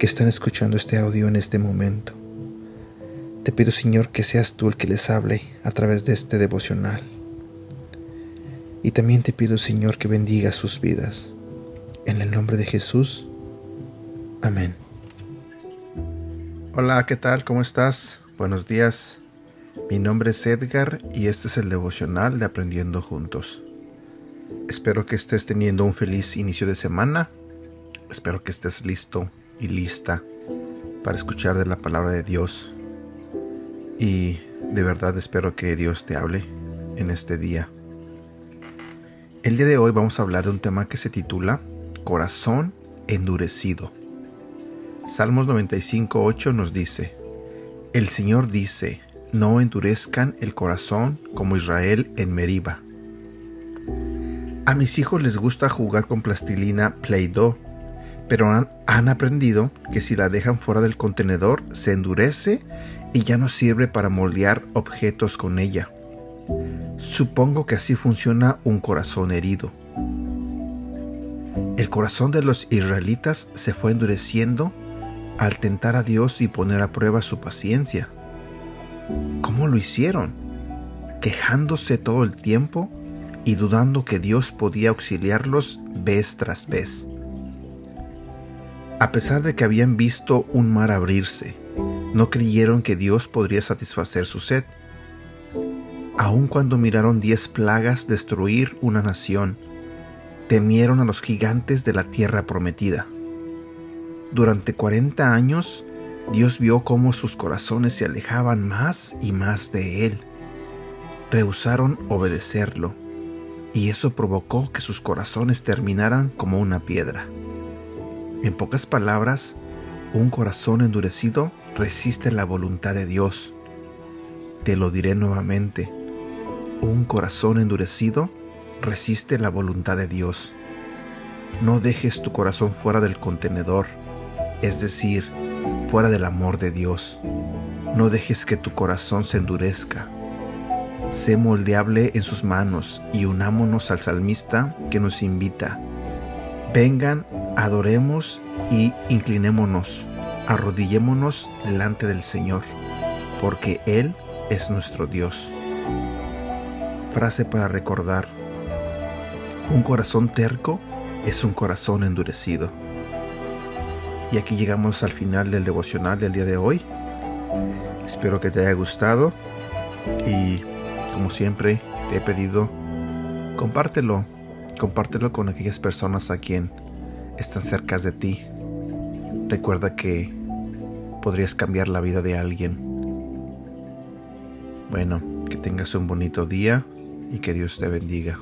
que están escuchando este audio en este momento. Te pido, Señor, que seas tú el que les hable a través de este devocional. Y también te pido, Señor, que bendiga sus vidas. En el nombre de Jesús. Amén. Hola, ¿qué tal? ¿Cómo estás? Buenos días. Mi nombre es Edgar y este es el devocional de Aprendiendo Juntos. Espero que estés teniendo un feliz inicio de semana. Espero que estés listo y lista para escuchar de la palabra de Dios. Y de verdad espero que Dios te hable en este día. El día de hoy vamos a hablar de un tema que se titula Corazón endurecido. Salmos 95.8 nos dice, El Señor dice, no endurezcan el corazón como Israel en Meriba. A mis hijos les gusta jugar con plastilina Play-Doh, pero han, aprendido que si la dejan fuera del contenedor se endurece y ya no sirve para moldear objetos con ella. Supongo que así funciona un corazón herido. El corazón de los israelitas se fue endureciendo al tentar a Dios y poner a prueba su paciencia. ¿Cómo lo hicieron? Quejándose todo el tiempo y dudando que Dios podía auxiliarlos vez tras vez. A pesar de que habían visto un mar abrirse, no creyeron que Dios podría satisfacer su sed. Aun cuando miraron diez plagas destruir una nación, temieron a los gigantes de la tierra prometida. Durante 40 años, Dios vio cómo sus corazones se alejaban más y más de Él. Rehusaron obedecerlo, y eso provocó que sus corazones terminaran como una piedra. En pocas palabras, un corazón endurecido resiste la voluntad de Dios. Te lo diré nuevamente, un corazón endurecido resiste la voluntad de Dios. No dejes tu corazón fuera del contenedor es decir, fuera del amor de Dios. No dejes que tu corazón se endurezca. Sé moldeable en sus manos y unámonos al salmista que nos invita. Vengan, adoremos y inclinémonos, arrodillémonos delante del Señor, porque Él es nuestro Dios. Frase para recordar. Un corazón terco es un corazón endurecido. Y aquí llegamos al final del devocional del día de hoy. Espero que te haya gustado y como siempre te he pedido, compártelo, compártelo con aquellas personas a quien están cerca de ti. Recuerda que podrías cambiar la vida de alguien. Bueno, que tengas un bonito día y que Dios te bendiga.